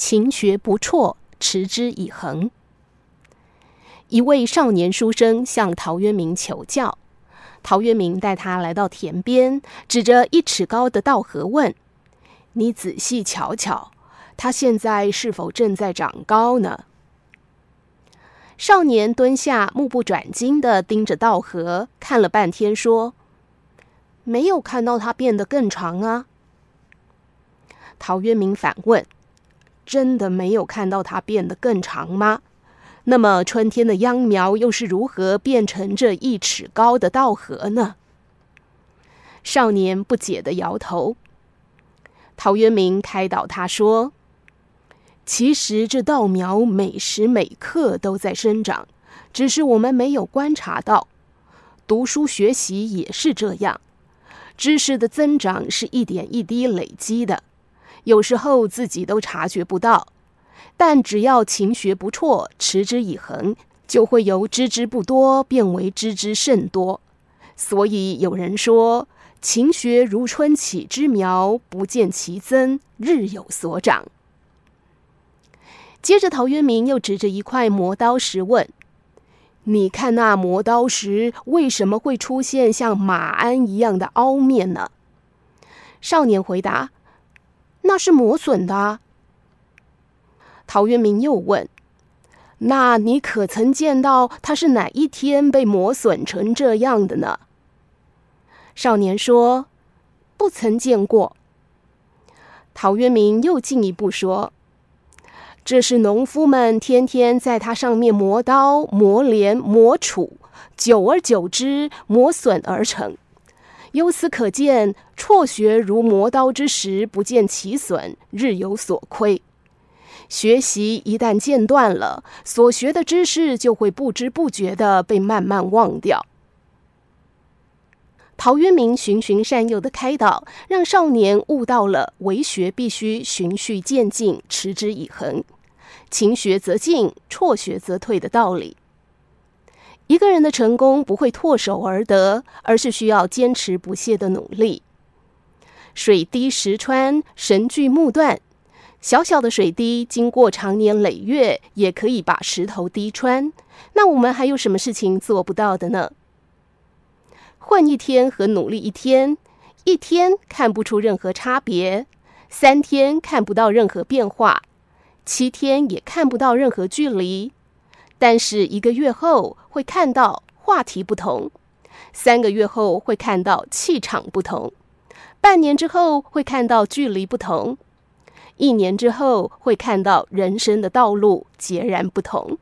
勤学不辍，持之以恒。一位少年书生向陶渊明求教，陶渊明带他来到田边，指着一尺高的稻禾问：“你仔细瞧瞧，它现在是否正在长高呢？”少年蹲下，目不转睛地盯着稻禾，看了半天，说：“没有看到它变得更长啊。”陶渊明反问：“真的没有看到它变得更长吗？那么春天的秧苗又是如何变成这一尺高的稻禾呢？”少年不解地摇头。陶渊明开导他说。其实这稻苗每时每刻都在生长，只是我们没有观察到。读书学习也是这样，知识的增长是一点一滴累积的，有时候自己都察觉不到。但只要勤学不辍，持之以恒，就会由知之不多变为知之甚多。所以有人说：“勤学如春起之苗，不见其增，日有所长。”接着，陶渊明又指着一块磨刀石问：“你看那磨刀石为什么会出现像马鞍一样的凹面呢？”少年回答：“那是磨损的。”陶渊明又问：“那你可曾见到它是哪一天被磨损成这样的呢？”少年说：“不曾见过。”陶渊明又进一步说。这是农夫们天天在它上面磨刀、磨镰、磨杵，久而久之磨损而成。由此可见，辍学如磨刀之石，不见其损，日有所亏。学习一旦间断了，所学的知识就会不知不觉地被慢慢忘掉。陶渊明循循善诱的开导，让少年悟到了为学必须循序渐进、持之以恒，勤学则进，辍学则退的道理。一个人的成功不会唾手而得，而是需要坚持不懈的努力。水滴石穿，神锯木断。小小的水滴，经过长年累月，也可以把石头滴穿。那我们还有什么事情做不到的呢？混一天和努力一天，一天看不出任何差别，三天看不到任何变化，七天也看不到任何距离，但是一个月后会看到话题不同，三个月后会看到气场不同，半年之后会看到距离不同，一年之后会看到人生的道路截然不同。